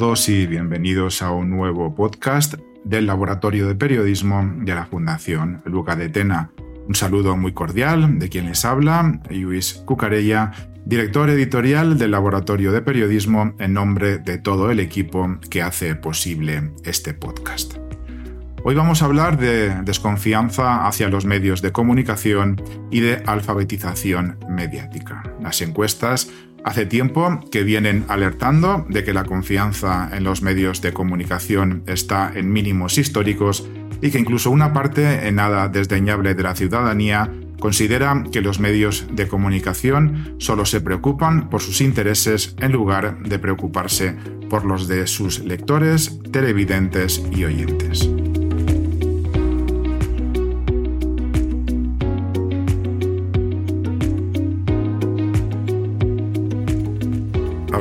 Todos y bienvenidos a un nuevo podcast del Laboratorio de Periodismo de la Fundación Luca de Tena. Un saludo muy cordial de quien les habla, Luis Cucarella, director editorial del Laboratorio de Periodismo en nombre de todo el equipo que hace posible este podcast. Hoy vamos a hablar de desconfianza hacia los medios de comunicación y de alfabetización mediática. Las encuestas Hace tiempo que vienen alertando de que la confianza en los medios de comunicación está en mínimos históricos y que incluso una parte en nada desdeñable de la ciudadanía considera que los medios de comunicación solo se preocupan por sus intereses en lugar de preocuparse por los de sus lectores, televidentes y oyentes.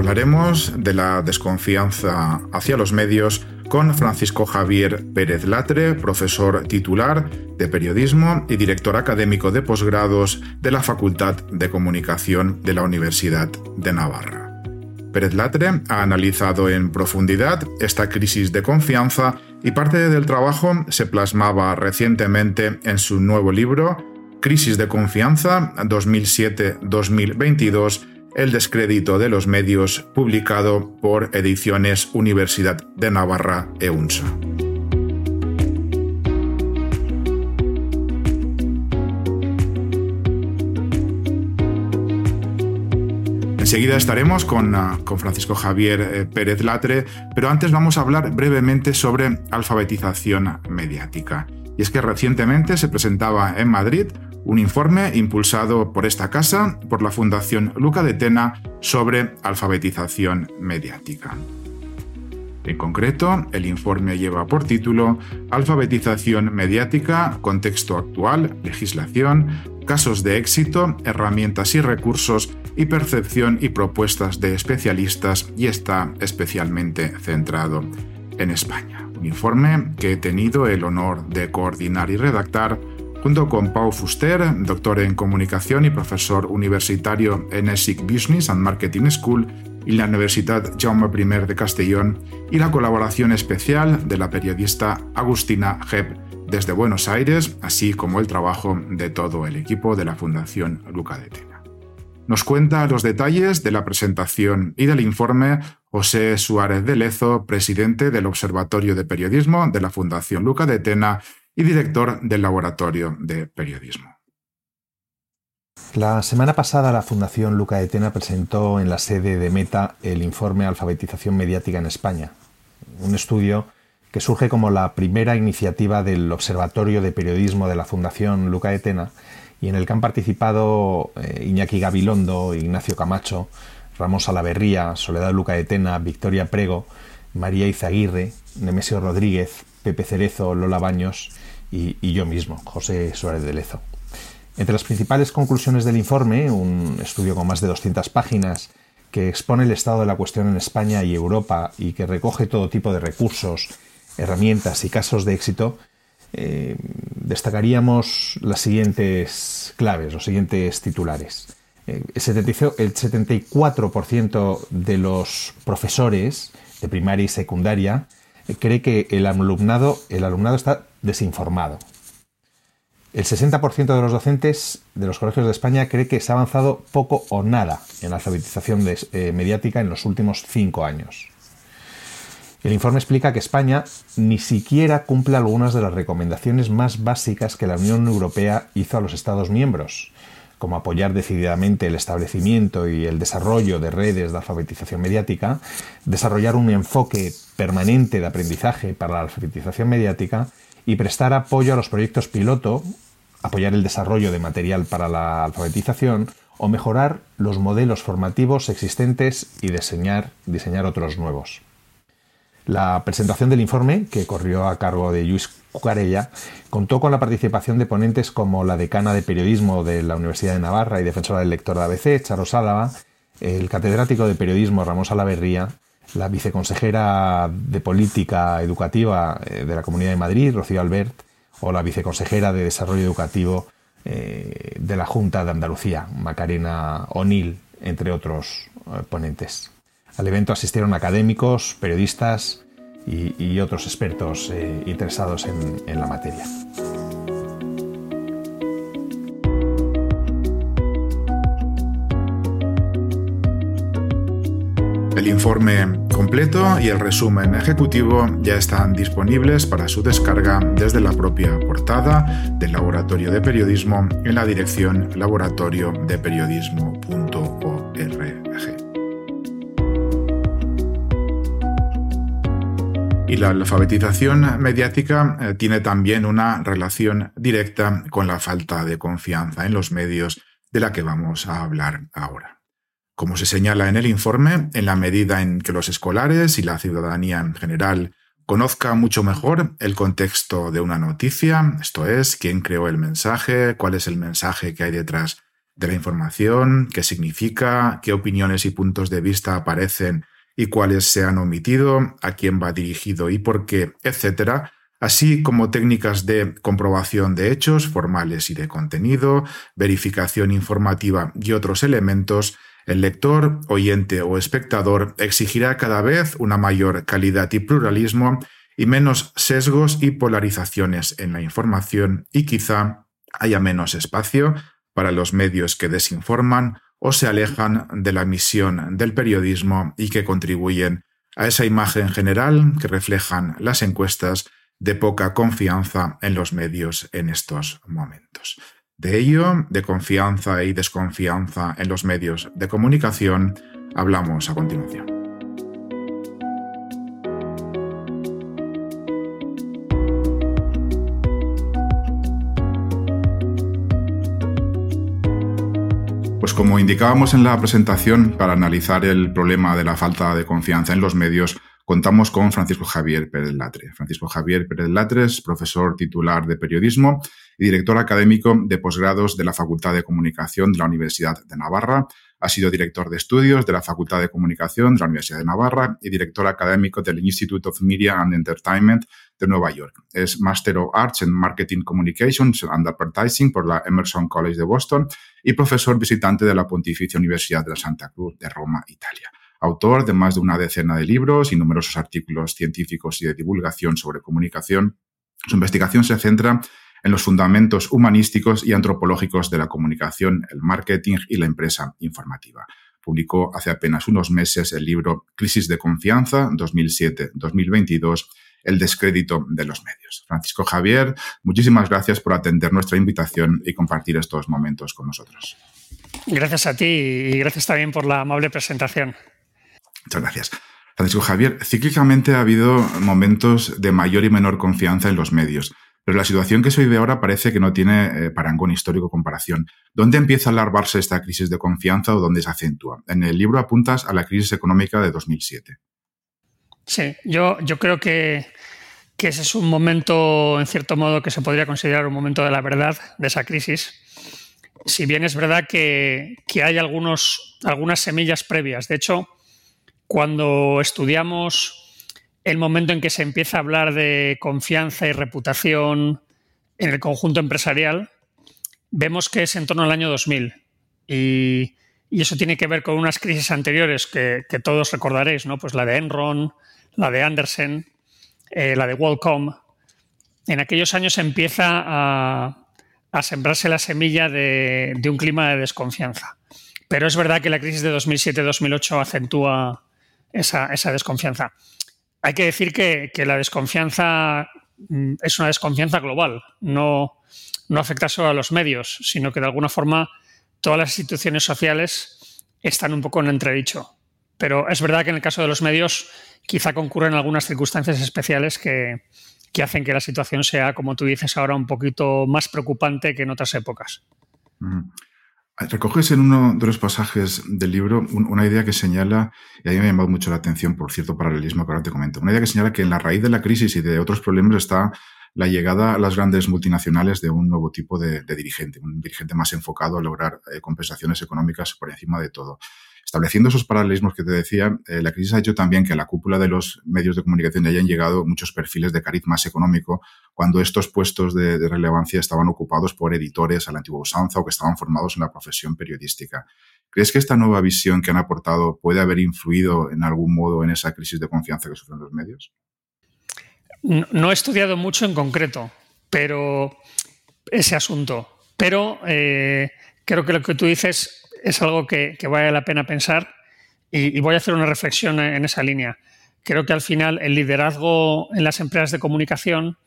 Hablaremos de la desconfianza hacia los medios con Francisco Javier Pérez Latre, profesor titular de periodismo y director académico de posgrados de la Facultad de Comunicación de la Universidad de Navarra. Pérez Latre ha analizado en profundidad esta crisis de confianza y parte del trabajo se plasmaba recientemente en su nuevo libro Crisis de Confianza 2007-2022 el descrédito de los medios, publicado por Ediciones Universidad de Navarra EUNSA. Enseguida estaremos con, ah, con, Francisco Javier eh, Pérez Latre, pero antes vamos a hablar brevemente sobre alfabetización mediática. Y es que recientemente se presentaba en Madrid un informe impulsado por esta casa, por la Fundación Luca de Tena, sobre alfabetización mediática. En concreto, el informe lleva por título Alfabetización mediática, contexto actual, legislación, casos de éxito, herramientas y recursos y percepción y propuestas de especialistas y está especialmente centrado en España. Un informe que he tenido el honor de coordinar y redactar junto con Pau Fuster, doctor en comunicación y profesor universitario en ESIC Business and Marketing School y la Universidad Jaume I de Castellón, y la colaboración especial de la periodista Agustina Hebb desde Buenos Aires, así como el trabajo de todo el equipo de la Fundación Luca de Tena. Nos cuenta los detalles de la presentación y del informe José Suárez de Lezo, presidente del Observatorio de Periodismo de la Fundación Luca de Tena y director del Laboratorio de Periodismo. La semana pasada la Fundación Luca Etena presentó en la sede de Meta el informe Alfabetización Mediática en España, un estudio que surge como la primera iniciativa del Observatorio de Periodismo de la Fundación Luca Etena y en el que han participado eh, Iñaki Gabilondo, Ignacio Camacho, Ramón Salaverría, Soledad Luca Etena, Victoria Prego, María Izaguirre, Nemesio Rodríguez, Pepe Cerezo, Lola Baños y, yo mismo, José Suárez de Lezo. Entre las principales conclusiones del informe, un estudio con más de 200 páginas que expone el estado de la cuestión en España y Europa y que recoge todo tipo de recursos, herramientas y casos de éxito, eh, destacaríamos las siguientes claves, los siguientes titulares. Eh, el 74% de los profesores de primaria y secundaria eh, cree que el alumnado, el alumnado está desinformado. El 60% de los docentes de los colegios de España cree que se ha avanzado poco o nada en la alfabetización eh, mediática en los últimos cinco años. El informe explica que España ni siquiera cumple algunas de las recomendaciones más básicas que la Unión Europea hizo a los Estados miembros, como apoyar decididamente el establecimiento y el desarrollo de redes de alfabetización mediática, desarrollar un enfoque permanente de aprendizaje para la alfabetización mediática y prestar apoyo a los proyectos piloto, apoyar el desarrollo de material para la alfabetización o mejorar los modelos formativos existentes y diseñar, diseñar otros nuevos. La presentación del informe, que corrió a cargo de Luis Cucarella, contó con la participación de ponentes como la decana de periodismo de la Universidad de Navarra y defensora del lector de ABC, Charo Sálava, el catedrático de periodismo Ramón Salaverría, la viceconsejera de política educativa eh, de la Comunidad de Madrid, Rocío Albert, o la viceconsejera de desarrollo educativo eh, de la Junta de Andalucía, Macarena O'Neill, entre otros eh, ponentes. Al evento asistieron académicos, periodistas y, otros expertos interesados en la materia. Informe completo y el resumen ejecutivo ya están disponibles para su descarga desde la propia portada del Laboratorio de Periodismo en la dirección laboratoriodeperiodismo.org. Y la alfabetización mediática eh, tiene también una relación directa con la falta de confianza en los medios de la que vamos a hablar ahora. Como se señala en el informe, en la medida en que los escolares y la ciudadanía en general conozca mucho mejor el contexto de una noticia, esto es, quién creó el mensaje, cuál es el mensaje que hay detrás de la información, qué significa, qué opiniones y puntos de vista aparecen y cuáles se han omitido, a quién va dirigido y por qué, etc., así como técnicas de comprobación de hechos formales y de contenido, verificación informativa y otros elementos, el lector, oyente o espectador exigirá cada vez una mayor calidad y pluralismo y menos sesgos y polarizaciones en la información y quizá haya menos espacio para los medios que desinforman o se alejan de la misión del periodismo y que contribuyen a esa imagen general que reflejan las encuestas de poca confianza en los medios en estos momentos. De ello, de confianza y desconfianza en los medios de comunicación, hablamos a continuación. Pues como indicábamos en la presentación, para analizar el problema de la falta de confianza en los medios, contamos con Francisco Javier Pérez Latre. Francisco Javier Pérez Latre es profesor titular de periodismo y director académico de posgrados de la Facultad de Comunicación de la Universidad de Navarra. Ha sido director de estudios de la Facultad de Comunicación de la Universidad de Navarra y director académico del Institute of Media and Entertainment de Nueva York. Es Master of Arts en Marketing Communications and Advertising por la Emerson College de Boston y profesor visitante de la Pontificia Universidad de la Santa Cruz de Roma, Italia autor de más de una decena de libros y numerosos artículos científicos y de divulgación sobre comunicación. Su investigación se centra en los fundamentos humanísticos y antropológicos de la comunicación, el marketing y la empresa informativa. Publicó hace apenas unos meses el libro Crisis de Confianza 2007-2022, El descrédito de los medios. Francisco Javier, muchísimas gracias por atender nuestra invitación y compartir estos momentos con nosotros. Gracias a ti y gracias también por la amable presentación. Muchas gracias. Francisco Javier, cíclicamente ha habido momentos de mayor y menor confianza en los medios, pero la situación que se vive ahora parece que no tiene eh, parangón histórico comparación. ¿Dónde empieza a alarvarse esta crisis de confianza o dónde se acentúa? En el libro apuntas a la crisis económica de 2007. Sí, yo, yo creo que, ese es un momento, en cierto modo, que se podría considerar un momento de la verdad de esa crisis. Si bien es verdad que, que hay algunos, algunas semillas previas. De hecho, cuando estudiamos el momento en que se empieza a hablar de confianza y reputación en el conjunto empresarial, vemos que es en torno al año 2000. Y, eso tiene que ver con unas crisis anteriores que, todos recordaréis, ¿no? Pues la de Enron, la de Andersen, eh, la de Wallcom. En aquellos años empieza a, sembrarse la semilla de, de, un clima de desconfianza. Pero es verdad que la crisis de 2007-2008 acentúa esa, desconfianza. Hay que decir que, la desconfianza mm, es una desconfianza global, no, no afecta solo a los medios, sino que de alguna forma todas las instituciones sociales están un poco en entredicho. Pero es verdad que en el caso de los medios quizá concurren algunas circunstancias especiales que, hacen que la situación sea, como tú dices ahora, un poquito más preocupante que en otras épocas. Recoges en uno de los pasajes del libro una idea que señala, y a mí me ha llamado mucho la atención por cierto paralelismo que ahora te comento, una idea que señala que en la raíz de la crisis y de otros problemas está la llegada a las grandes multinacionales de un nuevo tipo de, dirigente, un dirigente más enfocado a lograr eh, compensaciones económicas por encima de todo. Estableciendo esos paralelismos que te decía, eh, la crisis ha hecho también que a la cúpula de los medios de comunicación hayan llegado muchos perfiles de cariz más económico, cuando estos puestos de, relevancia estaban ocupados por editores a la antigua usanza o que estaban formados en la profesión periodística. ¿Crees que esta nueva visión que han aportado puede haber influido en algún modo en esa crisis de confianza que sufren los medios? No, he estudiado mucho en concreto, pero ese asunto. Pero eh, creo que lo que tú dices es algo que, vale la pena pensar y, voy a hacer una reflexión en esa línea. Creo que al final el liderazgo en las empresas de comunicación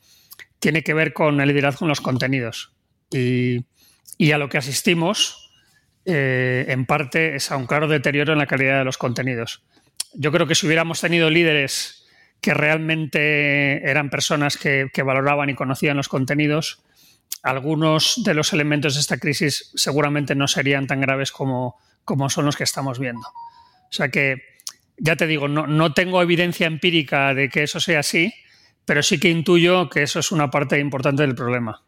tiene que ver con el liderazgo en los contenidos. Y, a lo que asistimos, eh, en parte, es a un claro deterioro en la calidad de los contenidos. Yo creo que si hubiéramos tenido líderes que realmente eran personas que valoraban y conocían los contenidos, algunos de los elementos de esta crisis seguramente no serían tan graves como, como son los que estamos viendo. O sea que, ya te digo, no, no tengo evidencia empírica de que eso sea así, pero sí que intuyo que eso es una parte importante del problema.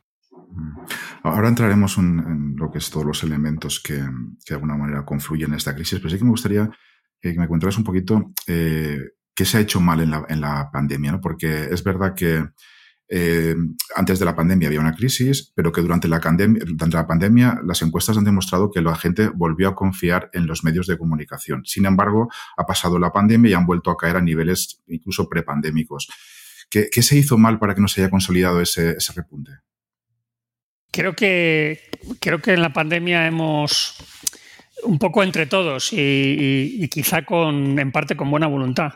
Mm. Ahora entraremos en, lo que es todos los elementos que, de alguna manera confluyen en esta crisis, pero sí que me gustaría que me contaras un poquito eh, qué se ha hecho mal en la, en la pandemia, ¿no? porque es verdad que eh, antes de la pandemia había una crisis, pero que durante la, durante la pandemia las encuestas han demostrado que la gente volvió a confiar en los medios de comunicación. Sin embargo, ha pasado la pandemia y han vuelto a caer a niveles incluso prepandémicos. ¿Qué, ¿Qué se hizo mal para que no se haya consolidado ese, repunte? Creo que, creo que en la pandemia hemos, un poco entre todos y, y, quizá con, en parte con buena voluntad,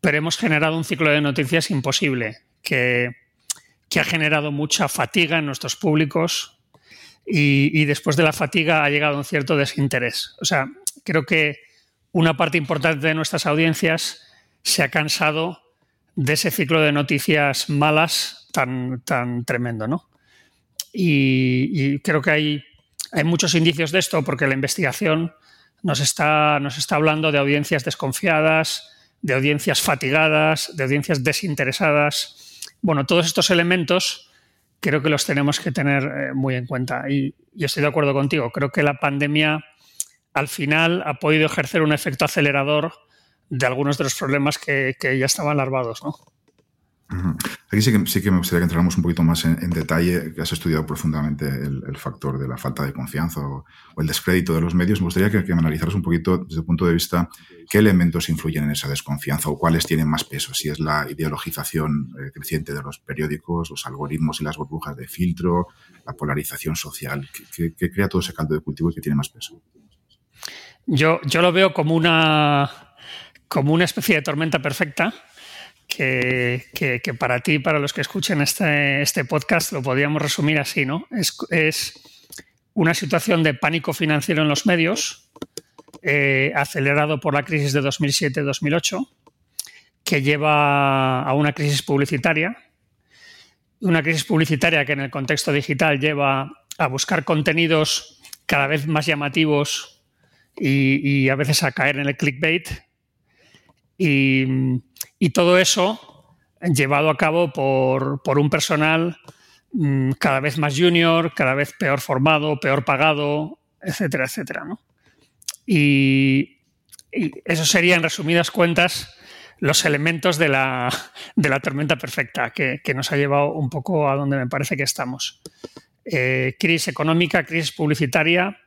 pero hemos generado un ciclo de noticias imposible que que ha generado mucha fatiga en nuestros públicos y, después de la fatiga ha llegado un cierto desinterés. O sea, creo que una parte importante de nuestras audiencias se ha cansado de ese ciclo de noticias malas tan, tan tremendo, ¿no? Y, creo que hay, hay muchos indicios de esto porque la investigación nos está, nos está hablando de audiencias desconfiadas, de audiencias fatigadas, de audiencias desinteresadas bueno, todos estos elementos creo que los tenemos que tener eh, muy en cuenta. Y, estoy de acuerdo contigo. Creo que la pandemia al final ha podido ejercer un efecto acelerador de algunos de los problemas que, que ya estaban larvados, ¿no? Aquí sí que, sí que me gustaría que entráramos un poquito más en, detalle, que has estudiado profundamente el, factor de la falta de confianza o, el descrédito de los medios. Me gustaría que, analizaras un poquito desde el punto de vista qué elementos influyen en esa desconfianza o cuáles tienen más peso. Si es la ideologización eh, creciente de los periódicos, los algoritmos y las burbujas de filtro, la polarización social, que, crea todo ese caldo de cultivo y que tiene más peso. Yo, yo lo veo como una, como una especie de tormenta perfecta que, para ti, para los que escuchen este, este podcast, lo podríamos resumir así, ¿no? Es, una situación de pánico financiero en los medios, eh, acelerado por la crisis de 2007-2008, que lleva a una crisis publicitaria, una crisis publicitaria que en el contexto digital lleva a buscar contenidos cada vez más llamativos y a veces a caer en el clickbait, y, todo eso llevado a cabo por, un personal mm, cada vez más junior, cada vez peor formado, peor pagado, etcétera, etcétera. Y, eso sería, en resumidas cuentas, los elementos de la, tormenta perfecta que, nos ha llevado un poco a donde me parece que estamos. Eh, crisis económica, crisis publicitaria,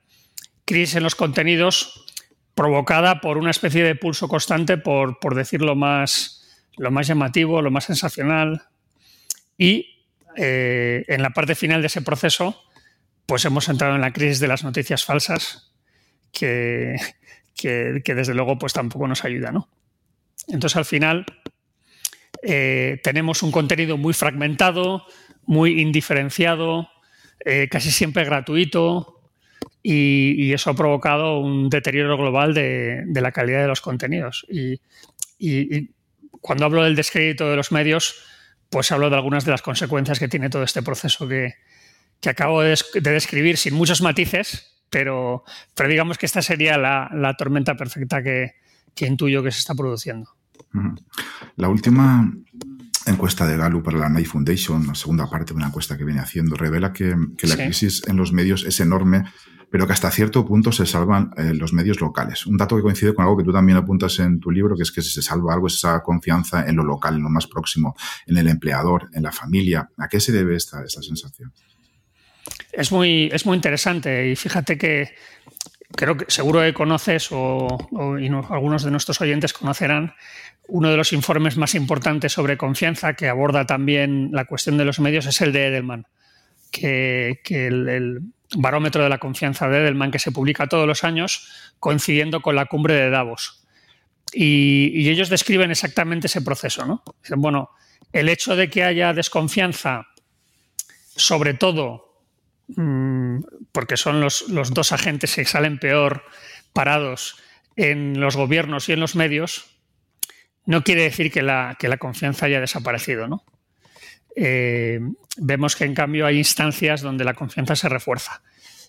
crisis en los contenidos provocada por una especie de pulso constante, por, por decir lo más, lo más llamativo, lo más sensacional. Y eh, en la parte final de ese proceso, pues hemos entrado en la crisis de las noticias falsas, que, que, desde luego pues tampoco nos ayuda. ¿no? Entonces al final eh, tenemos un contenido muy fragmentado, muy indiferenciado, eh, casi siempre gratuito, y, eso ha provocado un deterioro global de, la calidad de los contenidos. Y, cuando hablo del descrédito de los medios, pues hablo de algunas de las consecuencias que tiene todo este proceso que, acabo de, describir sin muchos matices, pero, pero digamos que esta sería la, tormenta perfecta que, intuyo que se está produciendo. La última encuesta de Gallup para la Knight Foundation, la segunda parte de una encuesta que viene haciendo, revela que, la crisis en los medios es enorme, pero que hasta cierto punto se salvan eh, los medios locales. Un dato que coincide con algo que tú también apuntas en tu libro, que es que si se salva algo es esa confianza en lo local, en lo más próximo, en el empleador, en la familia. ¿A qué se debe esta, esta sensación? Es muy, es muy interesante y fíjate que creo que seguro que conoces o, algunos de nuestros oyentes conocerán uno de los informes más importantes sobre confianza que aborda también la cuestión de los medios es el de Edelman, que, el, barómetro de la confianza de Edelman que se publica todos los años coincidiendo con la cumbre de Davos. Y, ellos describen exactamente ese proceso. ¿no? Dicen, bueno, el hecho de que haya desconfianza, sobre todo mm, porque son los, los dos agentes que salen peor parados en los gobiernos y en los medios, no quiere decir que la, que la confianza haya desaparecido, ¿no? Eh, vemos que en cambio hay instancias donde la confianza se refuerza.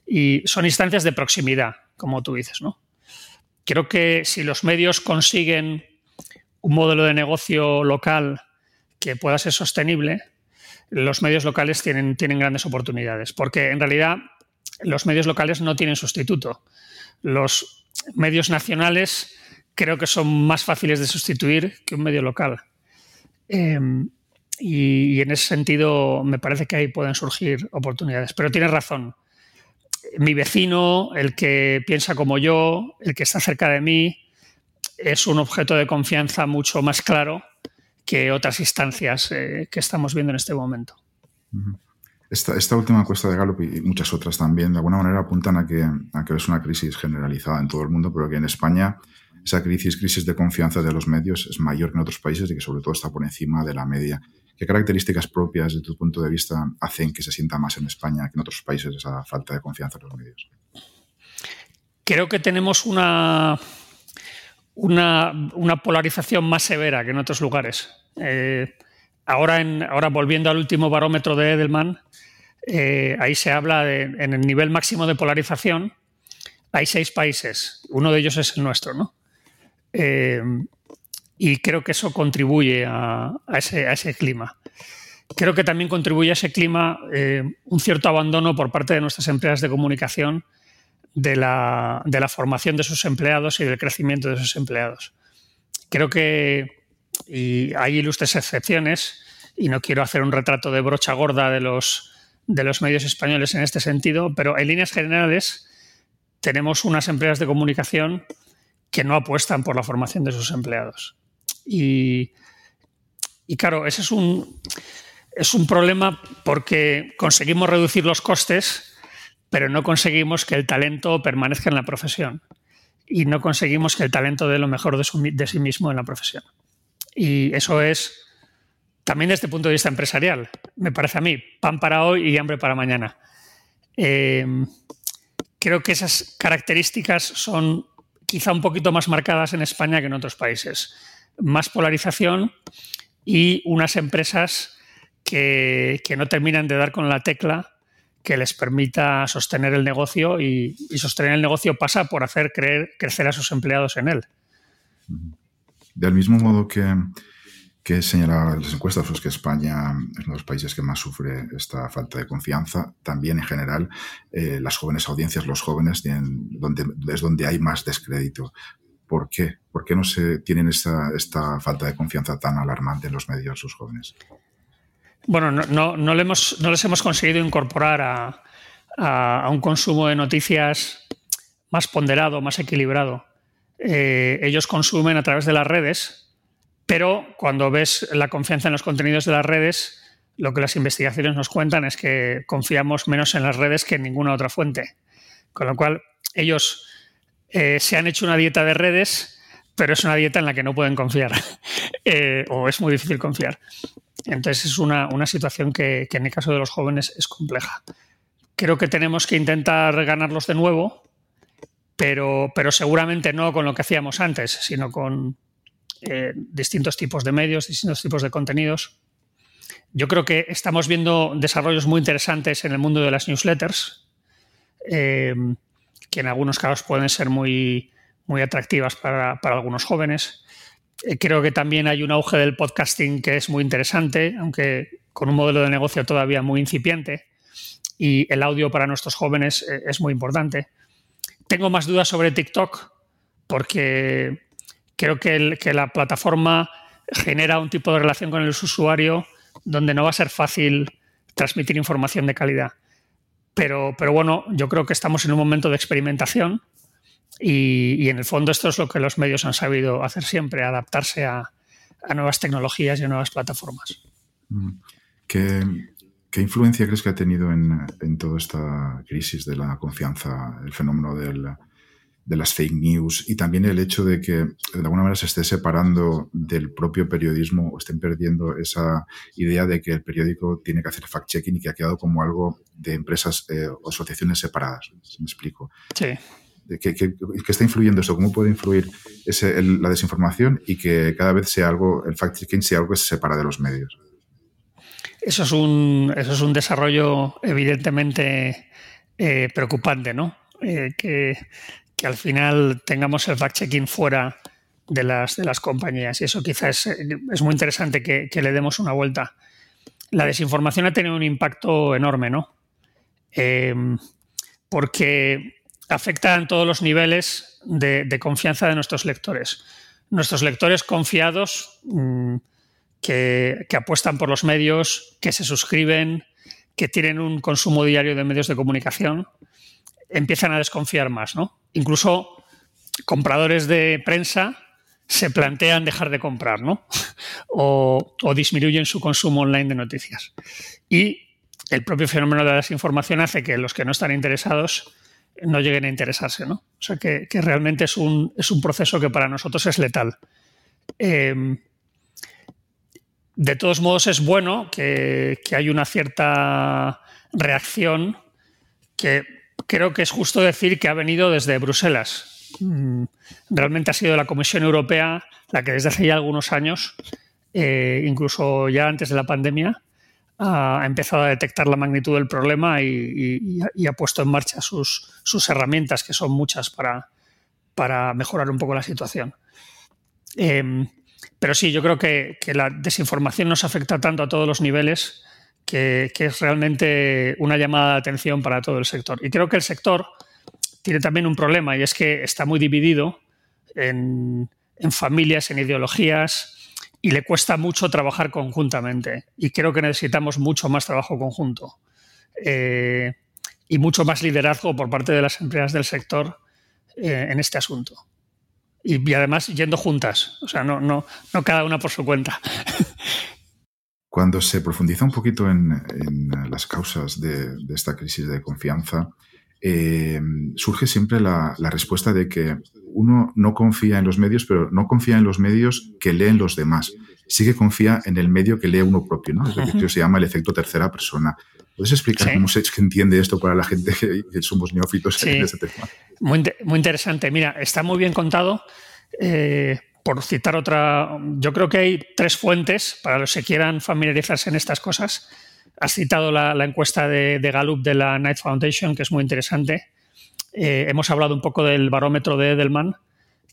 Y son instancias de proximidad, como tú dices, ¿no? Creo que si los medios consiguen un modelo de negocio local que pueda ser sostenible, los medios locales tienen, tienen grandes oportunidades, porque en realidad los medios locales no tienen sustituto. Los medios nacionales creo que son más fáciles de sustituir que un medio local. Em, y, en ese sentido me parece que ahí pueden surgir oportunidades. Pero tienes razón. Mi vecino, el que piensa como yo, el que está cerca de mí, es un objeto de confianza mucho más claro que otras instancias eh, que estamos viendo en este momento. Esta, esta, última encuesta de Gallup y muchas otras también, de alguna manera apuntan a que, a que es una crisis generalizada en todo el mundo, pero que en España esa crisis, crisis de confianza de los medios es mayor que en otros países y que sobre todo está por encima de la media. ¿Qué características propias, desde tu punto de vista, hacen que se sienta más en España que en otros países esa falta de confianza en los medios? Creo que tenemos una, una, polarización más severa que en otros lugares. Eh, ahora, ahora, volviendo al último barómetro de Edelman, eh, ahí se habla de, en el nivel máximo de polarización, hay seis países, uno de ellos es el nuestro, ¿no? Eh, y creo que eso contribuye a, ese, clima. Creo que también contribuye a ese clima eh, un cierto abandono por parte de nuestras empresas de comunicación de la, formación de sus empleados y del crecimiento de sus empleados. Creo que y hay ilustres excepciones, y no quiero hacer un retrato de brocha gorda de los, de los medios españoles en este sentido, pero en líneas generales tenemos unas empresas de comunicación que no apuestan por la formación de sus empleados. Y, claro, ese es un, es un problema porque conseguimos reducir los costes, pero no conseguimos que el talento permanezca en la profesión. Y no conseguimos que el talento dé lo mejor de, sí mismo en la profesión. Y eso es también desde el punto de vista empresarial, me parece a mí, pan para hoy y hambre para mañana. Eh, creo que esas características son quizá un poquito más marcadas en España que en otros países. Más polarización y unas empresas que, no terminan de dar con la tecla que les permita sostener el negocio y, sostener el negocio pasa por hacer creer, crecer a sus empleados en él. Del mismo modo que, que señalaban las encuestas, pues que España es uno de los países que más sufre esta falta de confianza. También, en general, eh, las jóvenes audiencias, los jóvenes, donde, es donde hay más descrédito. ¿Por qué? ¿Por qué no se tienen esta, falta de confianza tan alarmante en los medios sus jóvenes? Bueno, no, les hemos conseguido incorporar a, a, un consumo de noticias más ponderado, más equilibrado. Eh, ellos consumen a través de las redes, pero cuando ves la confianza en los contenidos de las redes, lo que las investigaciones nos cuentan es que confiamos menos en las redes que en ninguna otra fuente. Con lo cual, ellos eh, se han hecho una dieta de redes, pero es una dieta en la que no pueden confiar, eh, o es muy difícil confiar. Entonces es una, situación que, en el caso de los jóvenes es compleja. Creo que tenemos que intentar ganarlos de nuevo, pero, pero seguramente no con lo que hacíamos antes, sino con, eh, distintos tipos de medios, distintos tipos de contenidos. Yo creo que estamos viendo desarrollos muy interesantes en el mundo de las newsletters. Que en algunos casos pueden ser muy, muy atractivas para, algunos jóvenes. Eh, creo que también hay un auge del podcasting que es muy interesante, aunque con un modelo de negocio todavía muy incipiente. Y el audio para nuestros jóvenes eh, es muy importante. Tengo más dudas sobre TikTok porque creo que, que la plataforma genera un tipo de relación con el usuario donde no va a ser fácil transmitir información de calidad. Pero, pero bueno, yo creo que estamos en un momento de experimentación y, en el fondo esto es lo que los medios han sabido hacer siempre, adaptarse a, nuevas tecnologías y a nuevas plataformas. Mm. ¿Qué, qué influencia crees que ha tenido en, en, toda esta crisis de la confianza, el fenómeno del, de las fake news y también el hecho de que de alguna manera se esté separando del propio periodismo o estén perdiendo esa idea de que el periódico tiene que hacer fact-checking y que ha quedado como algo de empresas eh, o asociaciones separadas. Me explico. Sí. ¿Qué, está influyendo eso? ¿Cómo puede influir ese, la desinformación y que cada vez sea algo, el fact-checking sea algo que se separa de los medios? Eso es un, eso es un desarrollo evidentemente eh, preocupante, ¿no? Eh, que que al final tengamos el fact-checking fuera de las, de las compañías. Y eso quizás es, muy interesante que, le demos una vuelta. La desinformación ha tenido un impacto enorme, ¿no? Em, porque afecta en todos los niveles de, confianza de nuestros lectores. Nuestros lectores confiados mm, que, que, apuestan por los medios, que se suscriben, que tienen un consumo diario de medios de comunicación, empiezan a desconfiar más, ¿no? Incluso compradores de prensa se plantean dejar de comprar, ¿no? O, disminuyen su consumo online de noticias. Y el propio fenómeno de la desinformación hace que los que no están interesados no lleguen a interesarse, ¿no? O sea que, realmente es un, es un, proceso que para nosotros es letal. Em, de todos modos, es bueno que, que hay una cierta reacción que creo que es justo decir que ha venido desde Bruselas. Mm, realmente ha sido la Comisión Europea la que desde hace ya algunos años, eh, incluso ya antes de la pandemia, ha empezado a detectar la magnitud del problema y, ha puesto en marcha sus, herramientas, que son muchas para, mejorar un poco la situación. Em, pero sí, yo creo que, la desinformación nos afecta tanto a todos los niveles que, es realmente una llamada de atención para todo el sector. Y creo que el sector tiene también un problema y es que está muy dividido en, familias, en ideologías y le cuesta mucho trabajar conjuntamente. Y creo que necesitamos mucho más trabajo conjunto eh, y mucho más liderazgo por parte de las empresas del sector eh, en este asunto. Y, y, además yendo juntas, o sea, no, no, no cada una por su cuenta. Cuando se profundiza un poquito en, las causas de, esta crisis de confianza, eh, surge siempre la, respuesta de que uno no confía en los medios, pero no confía en los medios que leen los demás. Sí que confía en el medio que lee uno propio, ¿no? Es lo que se llama el efecto tercera persona. ¿Puedes explicar cómo se entiende esto para la gente que, somos neófitos en este tema? Muy, muy, interesante. Mira, está muy bien contado. Eh, por citar otra, yo creo que hay tres fuentes para los que quieran familiarizarse en estas cosas. Has citado la, encuesta de, Gallup de la Knight Foundation, que es muy interesante. Eh, hemos hablado un poco del barómetro de Edelman,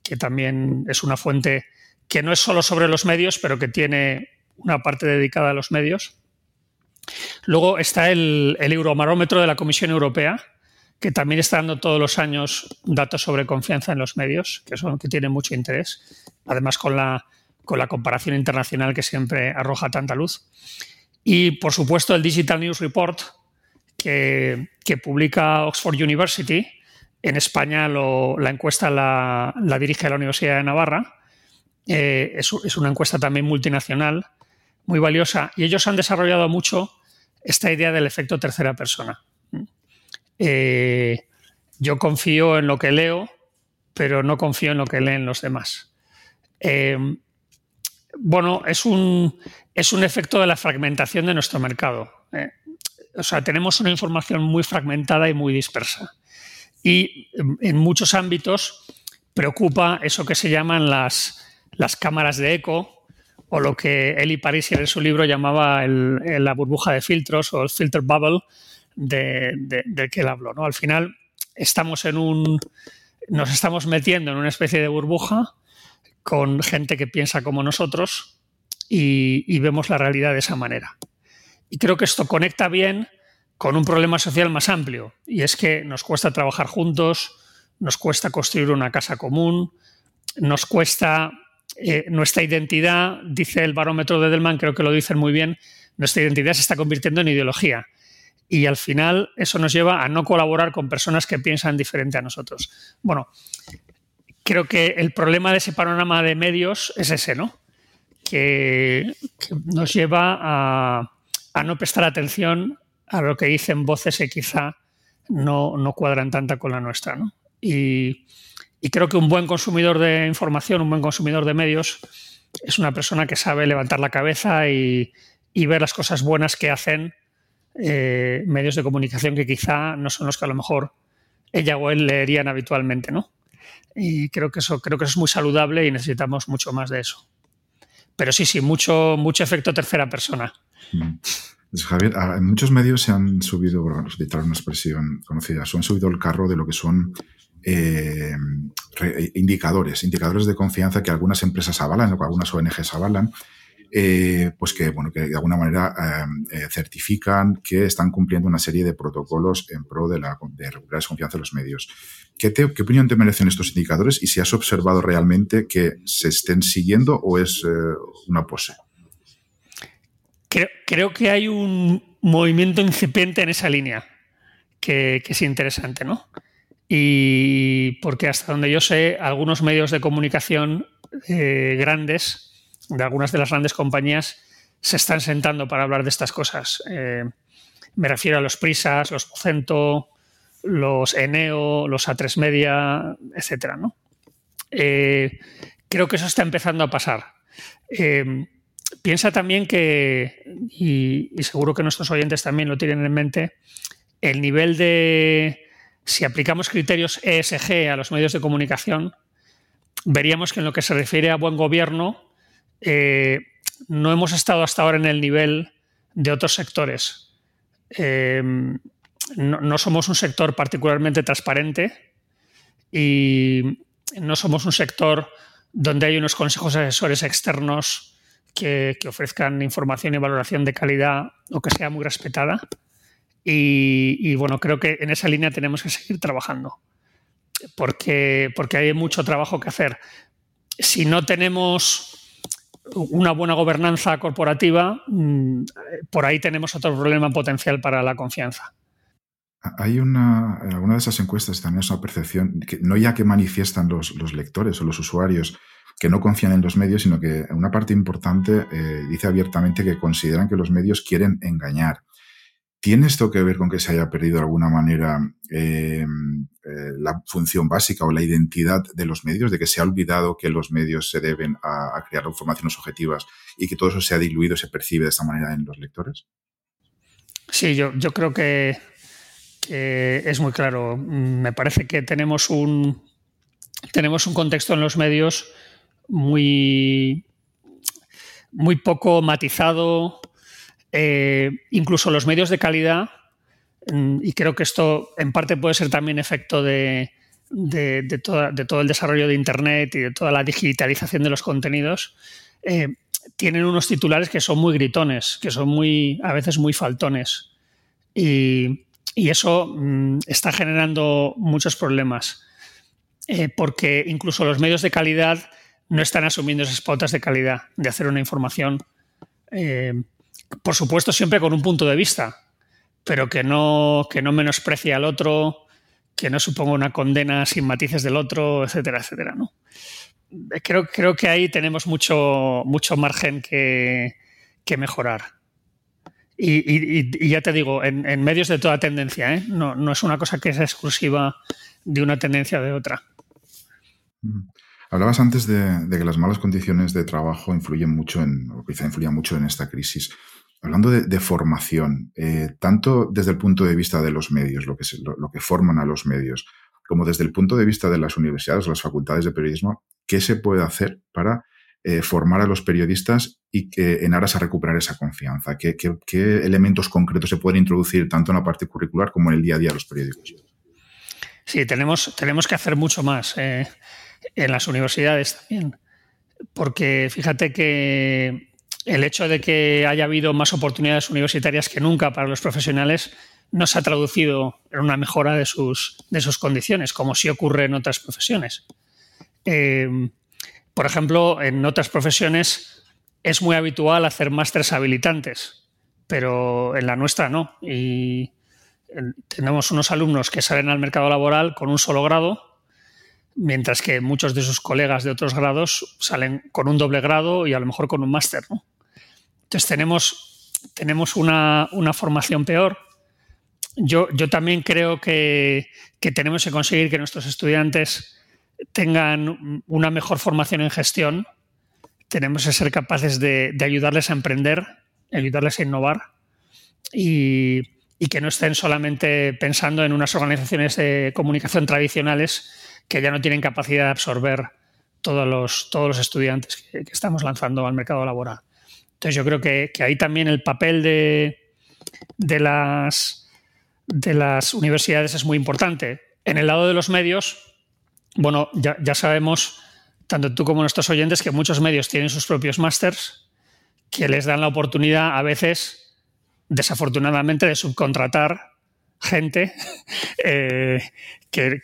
que también es una fuente que no es solo sobre los medios, pero que tiene una parte dedicada a los medios. Luego está el, el de la Comisión Europea, que también está dando todos los años datos sobre confianza en los medios, que son que tienen mucho interés, además con la, con la comparación internacional que siempre arroja tanta luz. Y, por supuesto, el Digital News Report, que, publica Oxford University. En España la encuesta la, dirige la Universidad de Navarra. Eh, es, es, una encuesta también multinacional, muy valiosa. Y ellos han desarrollado mucho esta idea del efecto tercera persona. Eh, yo confío en lo que leo, pero no confío en lo que leen los demás. Eh, bueno, es un, es un efecto de la fragmentación de nuestro mercado. Eh. O sea, tenemos una información muy fragmentada y muy dispersa. Y en muchos ámbitos preocupa eso que se llaman las, las cámaras de eco, o lo que Eli Parisier en su libro llamaba la burbuja de filtros o el filter bubble, de, que él. ¿no? Al final, estamos en un. nos estamos metiendo en una especie de burbuja con gente que piensa como nosotros y, vemos la realidad de esa manera. Y creo que esto conecta bien con un problema social más amplio, y es que nos cuesta trabajar juntos, nos cuesta construir una casa común, nos cuesta eh, nuestra identidad, dice el barómetro de Delman, creo que lo dicen muy bien, nuestra identidad se está convirtiendo en ideología. Y al final eso nos lleva a no colaborar con personas que piensan diferente a nosotros. Bueno, creo que el problema de ese panorama de medios es ese, ¿no? Que, nos lleva a, no prestar atención a lo que dicen voces que quizá no, no cuadran tanta con la nuestra, ¿no? Y, y creo que un buen consumidor de información, un buen consumidor de medios, es una persona que sabe levantar la cabeza y, ver las cosas buenas que hacen eh, medios de comunicación que quizá no son los que a lo mejor ella o él leerían habitualmente, ¿no? Y creo que eso, creo que eso es muy saludable y necesitamos mucho más de eso. Pero sí, sí, mucho, mucho efecto tercera persona. Mm. Javier, en muchos medios se han subido, por una expresión conocida, se han subido el carro de lo que son eh, indicadores, indicadores de confianza que algunas empresas avalan o que algunas ONGs avalan, eh, pues que, bueno, que de alguna manera eh, certifican que están cumpliendo una serie de protocolos en pro de la de recuperar confianza en los medios. ¿Qué, ¿Qué, opinión te merecen estos indicadores y si has observado realmente que se estén siguiendo o es una pose? Creo, que hay un movimiento incipiente en esa línea que, es interesante, ¿no? y porque hasta donde yo sé, algunos medios de comunicación eh, grandes, de algunas de las grandes compañías, se están sentando para hablar de estas cosas. Eh, me refiero a los Prisas, los Pocento, los Eneo, los A3 Media, etcétera. Eh, creo que eso está empezando a pasar. piensa también que, y seguro que nuestros oyentes también lo tienen en mente, el nivel de si aplicamos criterios ESG a los medios de comunicación, veríamos que en lo que se refiere a buen gobierno, eh, no hemos estado hasta ahora en el nivel de otros sectores. Eh, no, somos un sector particularmente transparente y no somos un sector donde hay unos consejos asesores externos que ofrezcan información y valoración de calidad o que sea muy respetada. Y, bueno, creo que en esa línea tenemos que seguir trabajando, porque, porque hay mucho trabajo que hacer. Si no tenemos una buena gobernanza corporativa, mm, por ahí tenemos otro problema potencial para la confianza. Hay una, en alguna de esas encuestas también es una percepción, que no ya que manifiestan los, lectores o los usuarios que no confían en los medios, sino que una parte importante eh, dice abiertamente que consideran que los medios quieren engañar ¿Tiene esto que ver con que se haya perdido de alguna manera eh, eh, la función básica o la identidad de los medios, de que se ha olvidado que los medios se deben a, crear informaciones objetivas y que todo eso se ha diluido, se percibe de esta manera en los lectores? Sí, yo, creo que, es muy claro. Me parece que tenemos un, tenemos un contexto en los medios muy, muy poco matizado, eh, incluso los medios de calidad, mm, y creo que esto en parte puede ser también efecto de, todo el desarrollo de Internet y de toda la digitalización de los contenidos, eh, tienen unos titulares que son muy gritones, que son muy, a veces muy faltones. Y, eso mm, está generando muchos problemas, eh, porque incluso los medios de calidad no están asumiendo esas pautas de calidad, de hacer una información por supuesto, siempre con un punto de vista, pero que no, que no menosprecie al otro, que no suponga una condena sin matices del otro, etcétera, etcétera. ¿no? Creo, creo que ahí tenemos mucho, mucho margen que, mejorar. Y, ya te digo, en, medios de toda tendencia, ¿eh? no, no, es una cosa que sea exclusiva de una tendencia o de otra. Hablabas antes de, que las malas condiciones de trabajo influyen mucho en, o quizá influyan mucho en esta crisis. Hablando de, formación, eh, tanto desde el punto de vista de los medios, lo que, lo, que forman a los medios, como desde el punto de vista de las universidades las facultades de periodismo, ¿qué se puede hacer para eh, formar a los periodistas y que en aras a recuperar esa confianza? ¿Qué, elementos concretos se pueden introducir tanto en la parte curricular como en el día a día de los periódicos? Sí, tenemos, tenemos que hacer mucho más eh, en las universidades también. Porque fíjate que el hecho de que haya habido más oportunidades universitarias que nunca para los profesionales no se ha traducido en una mejora de sus, de sus condiciones, como sí ocurre en otras profesiones. Eh, por ejemplo, en otras profesiones es muy habitual hacer másteres habilitantes, pero en la nuestra no. Y tenemos unos alumnos que salen al mercado laboral con un solo grado, mientras que muchos de sus colegas de otros grados salen con un doble grado y a lo mejor con un máster. Entonces tenemos, tenemos una, formación peor. Yo, yo también creo que, tenemos que conseguir que nuestros estudiantes tengan una mejor formación en gestión. Tenemos que ser capaces de, de ayudarles a emprender, ayudarles a innovar y, y que no estén solamente pensando en unas organizaciones de comunicación tradicionales que ya no tienen capacidad de absorber todos los, todos los estudiantes que, estamos lanzando al mercado laboral. Entonces yo creo que, ahí también el papel de, de, las, de las universidades es muy importante. En el lado de los medios, bueno, ya, ya sabemos, tanto tú como nuestros oyentes, que muchos medios tienen sus propios másters que les dan la oportunidad a veces desafortunadamente, de subcontratar gente eh, que,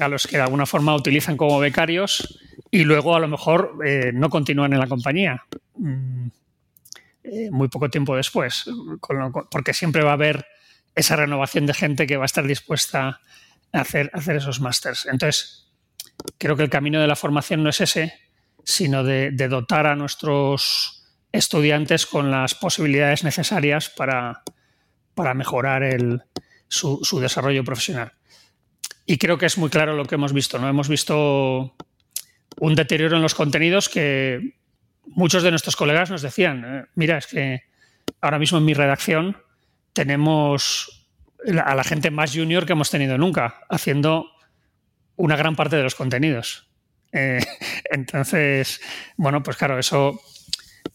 a los que de alguna forma utilizan como becarios y luego a lo mejor eh, no continúan en la compañía mm, eh, muy poco tiempo después, porque siempre va a haber esa renovación de gente que va a estar dispuesta a hacer, esos másters. Entonces, creo que el camino de la formación no es ese, sino de dotar a nuestros estudiantes con las posibilidades necesarias para, para mejorar el, su, desarrollo profesional. Y creo que es muy claro lo que hemos visto. ¿no? Hemos visto un deterioro en los contenidos que muchos de nuestros colegas nos decían, eh, mira, es que ahora mismo en mi redacción tenemos a la gente más junior que hemos tenido nunca, haciendo una gran parte de los contenidos. Eh, entonces, bueno, pues claro, eso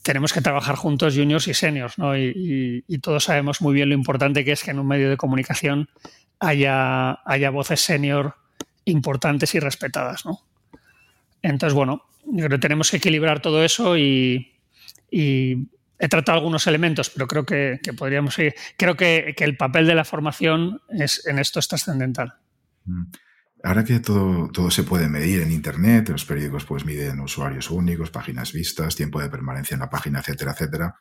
tenemos que trabajar juntos juniors y seniors, ¿no? Y, todos sabemos muy bien lo importante que es que en un medio de comunicación haya, haya voces senior importantes y respetadas, ¿no? Entonces, bueno, creo que tenemos que equilibrar todo eso y, he tratado algunos elementos, pero creo que, podríamos seguir. Creo que, que, el papel de la formación es, en esto es trascendental. Mm. Ahora que todo, todo se puede medir en Internet, los periódicos pues miden usuarios únicos, páginas vistas, tiempo de permanencia en la página, etcétera, etcétera.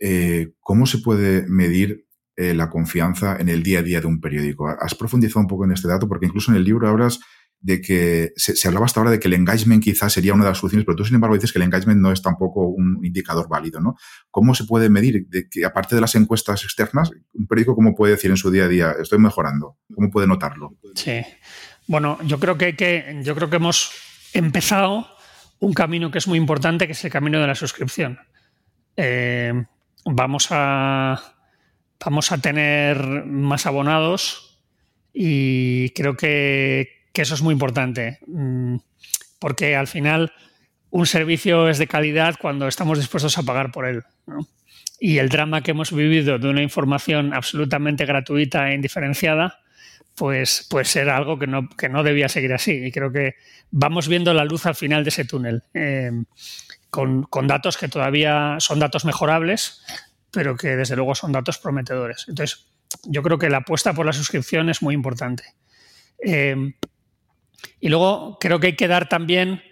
Eh, ¿Cómo se puede medir eh, la confianza en el día a día de un periódico? Has profundizado un poco en este dato porque incluso en el libro hablas de que se, hablaba hasta ahora de que el engagement quizás sería una de las soluciones, pero tú sin embargo dices que el engagement no es tampoco un indicador válido, ¿no? ¿Cómo se puede medir que aparte de las encuestas externas, un periódico cómo puede decir en su día a día estoy mejorando? ¿Cómo puede notarlo? Sí. Bueno, yo creo que, que, yo creo que hemos empezado un camino que es muy importante, que es el camino de la suscripción. Eh, vamos, a, vamos a tener más abonados y creo que, eso es muy importante, mm, porque al final un servicio es de calidad cuando estamos dispuestos a pagar por él. Y el drama que hemos vivido de una información absolutamente gratuita e indiferenciada, pues, pues era algo que no, que no debía seguir así. Y creo que vamos viendo la luz al final de ese túnel, eh, con, datos que todavía son datos mejorables, pero que desde luego son datos prometedores. Entonces, yo creo que la apuesta por la suscripción es muy importante. Eh, y luego creo que hay que dar también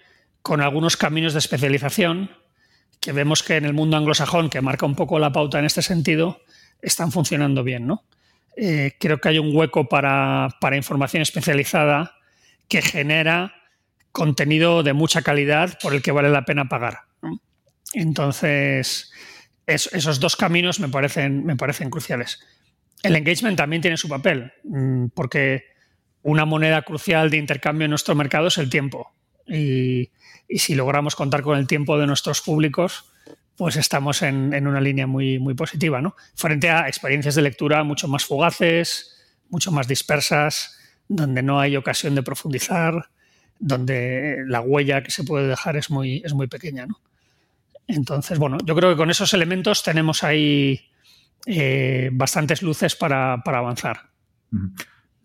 con algunos caminos de especialización que vemos que en el mundo anglosajón, que marca un poco la pauta en este sentido, están funcionando bien, ¿no? Eh, creo que hay un hueco para, información especializada que genera contenido de mucha calidad por el que vale la pena pagar. Entonces, esos dos caminos me parecen, me parecen cruciales. El engagement también tiene su papel, mm, porque una moneda crucial de intercambio en nuestro mercado es el tiempo. y si logramos contar con el tiempo de nuestros públicos, pues estamos en, una línea muy, muy positiva, ¿no? Frente a experiencias de lectura mucho más fugaces, mucho más dispersas, donde no hay ocasión de profundizar, donde la huella que se puede dejar es muy, es muy pequeña, ¿no? Entonces, bueno, yo creo que con esos elementos tenemos ahí eh, bastantes luces para, avanzar.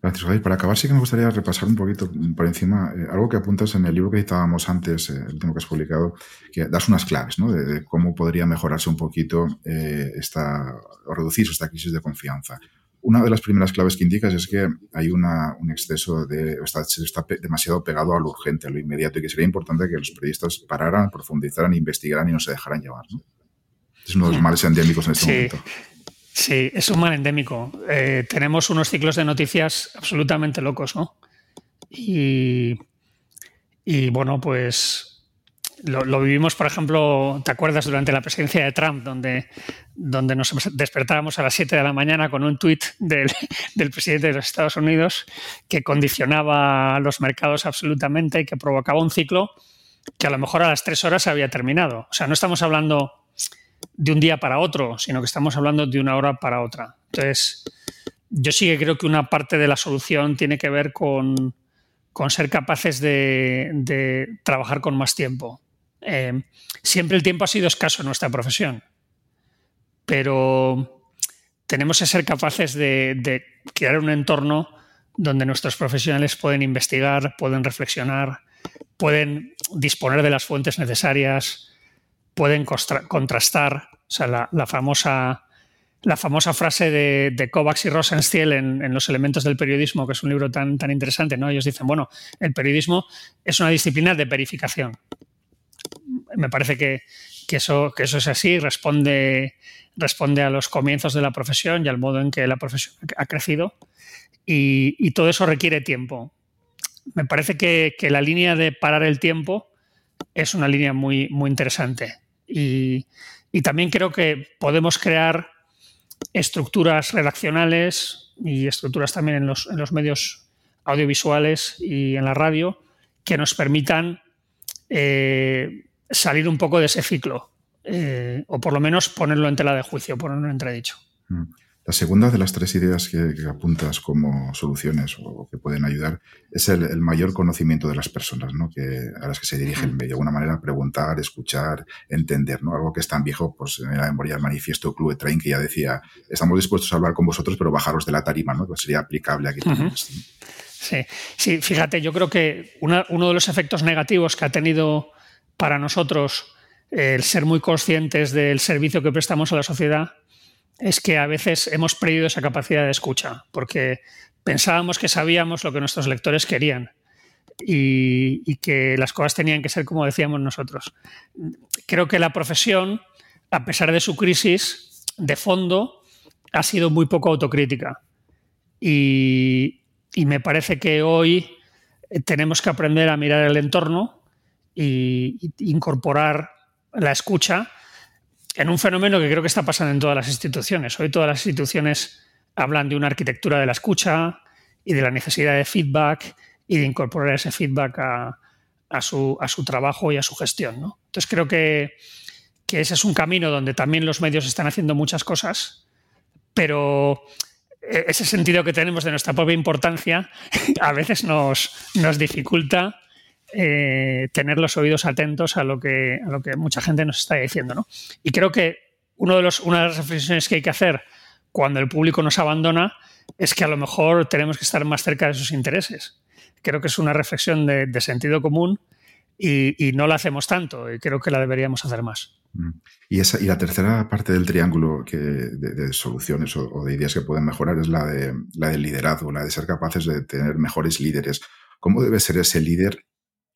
Gracias, Javier. Para acabar, sí que me gustaría repasar un poquito por encima eh, algo que apuntas en el libro que citábamos antes, eh, el último que has publicado, que das unas claves ¿no? de, cómo podría mejorarse un poquito eh, esta, o reducirse esta crisis de confianza. Una de las primeras claves que indicas es que hay una, un exceso de. Está, se está demasiado pegado a lo urgente, a lo inmediato, y que sería importante que los periodistas pararan, profundizaran, investigaran y no se dejaran llevar. ¿no? Es uno de los males endémicos en este momento. Sí, es un mal endémico. Eh, tenemos unos ciclos de noticias absolutamente locos, ¿no? Y, bueno, pues lo, vivimos, por ejemplo, ¿te acuerdas durante la presidencia de Trump, donde, donde nos despertábamos a las 7 de la mañana con un tuit del, del, presidente de los Estados Unidos que condicionaba los mercados absolutamente y que provocaba un ciclo que a lo mejor a las 3 horas había terminado? O sea, no estamos hablando de un día para otro, sino que estamos hablando de una hora para otra. Entonces, yo sí que creo que una parte de la solución tiene que ver con, ser capaces de, trabajar con más tiempo. Eh, siempre el tiempo ha sido escaso en nuestra profesión, pero tenemos que ser capaces de, de crear un entorno donde nuestros profesionales pueden investigar, pueden reflexionar, pueden disponer de las fuentes necesarias, pueden contrastar. O sea, la, famosa, frase de, Kovacs y Rosenstiel en, Los elementos del periodismo, que es un libro tan, interesante, ¿no? Ellos dicen, bueno, el periodismo es una disciplina de verificación. Me parece que, eso, es así, responde, responde a los comienzos de la profesión y al modo en que la profesión ha crecido. Y, todo eso requiere tiempo. Me parece que, la línea de parar el tiempo es una línea muy interesante. Y, también creo que podemos crear estructuras redaccionales y estructuras también en los, medios audiovisuales y en la radio que nos permitan eh, salir un poco de ese ciclo eh, o por lo menos ponerlo en tela de juicio, ponerlo en entredicho. Mm. La segunda de las tres ideas que, apuntas como soluciones o que pueden ayudar es el, mayor conocimiento de las personas ¿no? que, a las que se dirige el medio. De alguna manera, preguntar, escuchar, entender. ¿no? Algo que es tan viejo, pues en la memoria del manifiesto Club de Train, que ya decía, estamos dispuestos a hablar con vosotros, pero bajaros de la tarima, ¿no? que sería aplicable aquí también. Sí, sí, fíjate, yo creo que uno de los efectos negativos que ha tenido para nosotros el ser muy conscientes del servicio que prestamos a la sociedad es que a veces hemos perdido esa capacidad de escucha, porque pensábamos que sabíamos lo que nuestros lectores querían y, que las cosas tenían que ser como decíamos nosotros. Creo que la profesión, a pesar de su crisis, de fondo, ha sido muy poco autocrítica. Y, me parece que hoy tenemos que aprender a mirar el entorno e incorporar la escucha en un fenómeno que creo que está pasando en todas las instituciones. Hoy todas las instituciones hablan de una arquitectura de la escucha y de la necesidad de feedback y de incorporar ese feedback a, su, trabajo y a su gestión. Entonces creo que, ese es un camino donde también los medios están haciendo muchas cosas, pero ese sentido que tenemos de nuestra propia importancia a veces nos, nos dificulta eh, tener los oídos atentos a lo, que, a lo que mucha gente nos está diciendo. ¿no? Y creo que uno de los, una de las reflexiones que hay que hacer cuando el público nos abandona es que a lo mejor tenemos que estar más cerca de sus intereses. Creo que es una reflexión de, sentido común y, no la hacemos tanto y creo que la deberíamos hacer más. Mm. Y, esa, y la tercera parte del triángulo de, soluciones o, o, de ideas que pueden mejorar es la, de, la del liderazgo, la de ser capaces de tener mejores líderes. ¿Cómo debe ser ese líder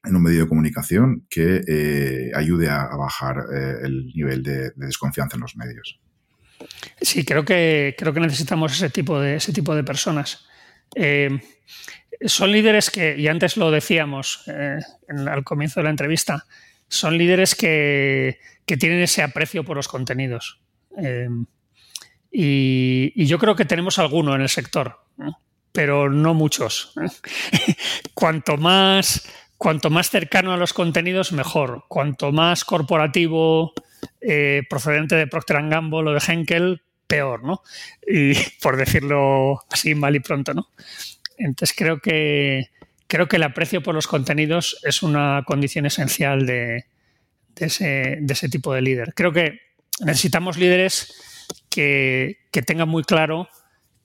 en un medio de comunicación que eh, ayude a, bajar eh, el nivel de, desconfianza en los medios. Sí, creo que, creo que necesitamos ese tipo de, ese tipo de personas. Eh, son líderes que, y antes lo decíamos al comienzo de la entrevista, son líderes que, tienen ese aprecio por los contenidos. Y, yo creo que tenemos alguno en el sector, pero no muchos. Cuanto más cuanto más cercano a los contenidos, mejor. Cuanto más corporativo, eh, procedente de Procter Gamble o de Henkel, peor, ¿no? Y por decirlo así mal y pronto, ¿no? Entonces creo que creo que el aprecio por los contenidos es una condición esencial de, ese, tipo de líder. Creo que necesitamos líderes que, tengan muy claro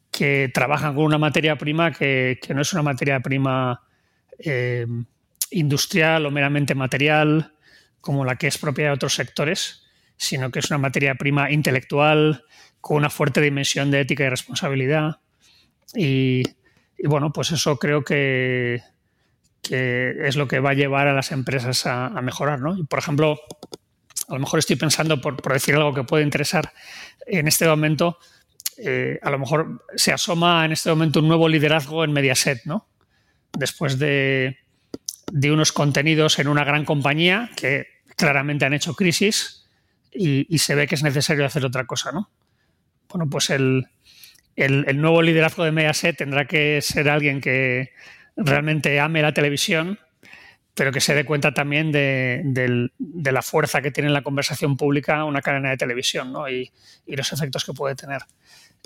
que trabajan con una materia prima que, no es una materia prima eh, industrial o meramente material, como la que es propia de otros sectores, sino que es una materia prima intelectual con una fuerte dimensión de ética y responsabilidad. Y, bueno, pues eso creo que, es lo que va a llevar a las empresas a, mejorar. ¿no? Y por ejemplo, a lo mejor estoy pensando, por, decir algo que puede interesar, en este momento, eh, a lo mejor se asoma en este momento un nuevo liderazgo en Mediaset, ¿no? Después de, de unos contenidos en una gran compañía que claramente han hecho crisis y, se ve que es necesario hacer otra cosa, ¿no? Bueno, pues el, nuevo liderazgo de Mediaset tendrá que ser alguien que realmente ame la televisión, pero que se dé cuenta también de, la fuerza que tiene en la conversación pública una cadena de televisión ¿no? y, los efectos que puede tener.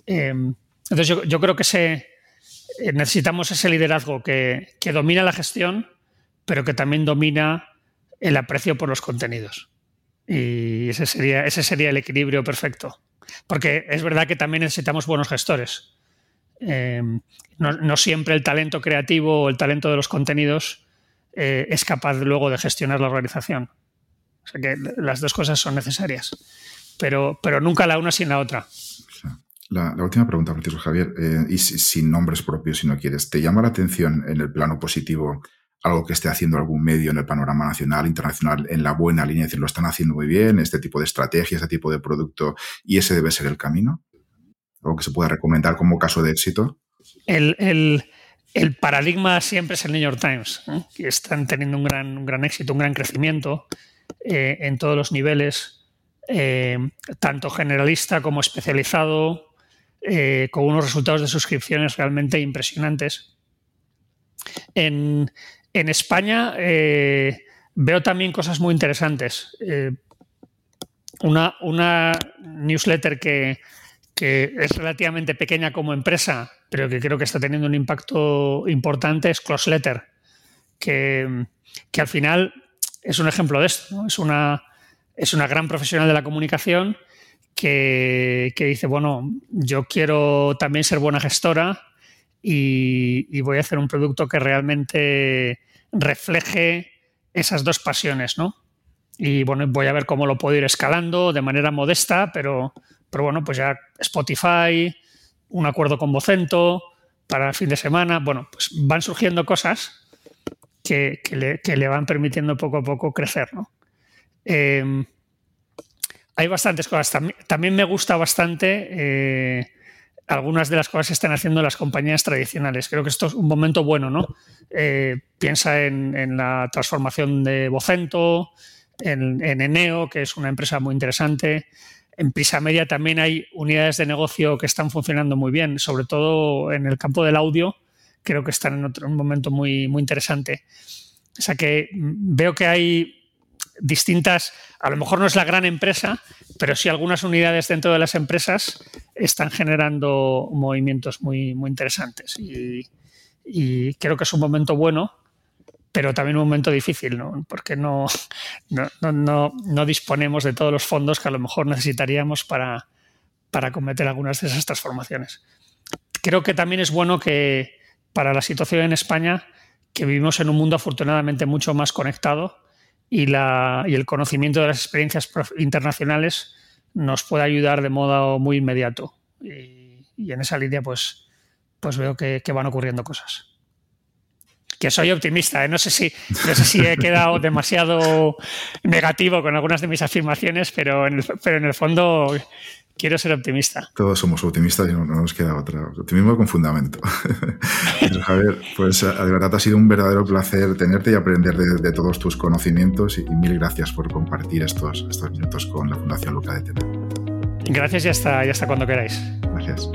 Em, entonces yo, creo que se, eh, necesitamos ese liderazgo que, que domina la gestión, pero que también domina el aprecio por los contenidos. Y ese sería, ese sería el equilibrio perfecto. Porque es verdad que también necesitamos buenos gestores. Eh, no, siempre el talento creativo o el talento de los contenidos eh, es capaz luego de gestionar la organización. O sea que las dos cosas son necesarias. Pero, pero nunca la una sin la otra. La, última pregunta, Francisco Javier, eh, y sin nombres propios si no quieres, ¿te llama la atención en el plano positivo algo que esté haciendo algún medio en el panorama nacional, internacional, en la buena línea, es decir, lo están haciendo muy bien, este tipo de estrategia, este tipo de producto, y ese debe ser el camino? ¿Algo que se pueda recomendar como caso de éxito? El, paradigma siempre es el New York Times, que están teniendo un gran, un gran éxito, un gran crecimiento eh, en todos los niveles, eh, tanto generalista como especializado, eh, con unos resultados de suscripciones realmente impresionantes. En, en España eh, veo también cosas muy interesantes. Eh, una, newsletter que, es relativamente pequeña como empresa, pero que creo que está teniendo un impacto importante es Closeletter, que, que al final es un ejemplo de esto. Es, una, gran profesional de la comunicación que, dice, bueno, yo quiero también ser buena gestora y, voy a hacer un producto que realmente refleje esas dos pasiones, ¿no? Y bueno, voy a ver cómo lo puedo ir escalando de manera modesta, pero, pero bueno, pues ya Spotify, un acuerdo con Vocento para el fin de semana, bueno, pues van surgiendo cosas que, le, van permitiendo poco a poco crecer, ¿no? Em, hay bastantes cosas. También, me gusta bastante eh, algunas de las cosas que están haciendo las compañías tradicionales. Creo que esto es un momento bueno, ¿no? Eh, piensa en, la transformación de Vocento, en, Eneo, que es una empresa muy interesante. En Prisa Media también hay unidades de negocio que están funcionando muy bien, sobre todo en el campo del audio. Creo que están en otro, un momento muy, muy interesante. O sea que veo que hay distintas, a lo mejor no es la gran empresa, pero sí algunas unidades dentro de las empresas están generando movimientos muy, muy interesantes. Y, creo que es un momento bueno, pero también un momento difícil, ¿no? porque no, no, disponemos de todos los fondos que a lo mejor necesitaríamos para, para cometer algunas de esas transformaciones. Creo que también es bueno que para la situación en España, que vivimos en un mundo afortunadamente mucho más conectado, y, la, y el conocimiento de las experiencias internacionales nos puede ayudar de modo muy inmediato. Y, en esa línea, pues, pues veo que, van ocurriendo cosas. Que soy optimista, ¿eh? no, sé si, no sé si he quedado demasiado negativo con algunas de mis afirmaciones, pero en pero en el fondo quiero ser optimista. Todos somos optimistas y no, nos queda otra. Optimismo con fundamento. Javier, pues de verdad ha sido un verdadero placer tenerte y aprender de, todos tus conocimientos y, mil gracias por compartir estos, estos minutos con la Fundación Luca de Tena. Gracias y hasta, y hasta cuando queráis. Gracias.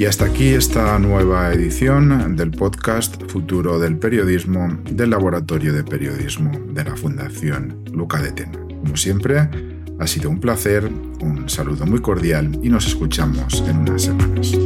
Y hasta aquí esta nueva edición del podcast Futuro del Periodismo del Laboratorio de Periodismo de la Fundación Luca de Tena. Como siempre, ha sido un placer, un saludo muy cordial y nos escuchamos en unas semanas.